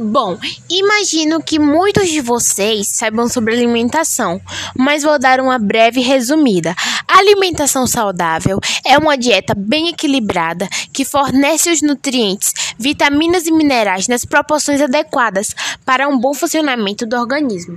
Bom, imagino que muitos de vocês saibam sobre alimentação, mas vou dar uma breve resumida. A alimentação saudável é uma dieta bem equilibrada que fornece os nutrientes, vitaminas e minerais nas proporções adequadas para um bom funcionamento do organismo.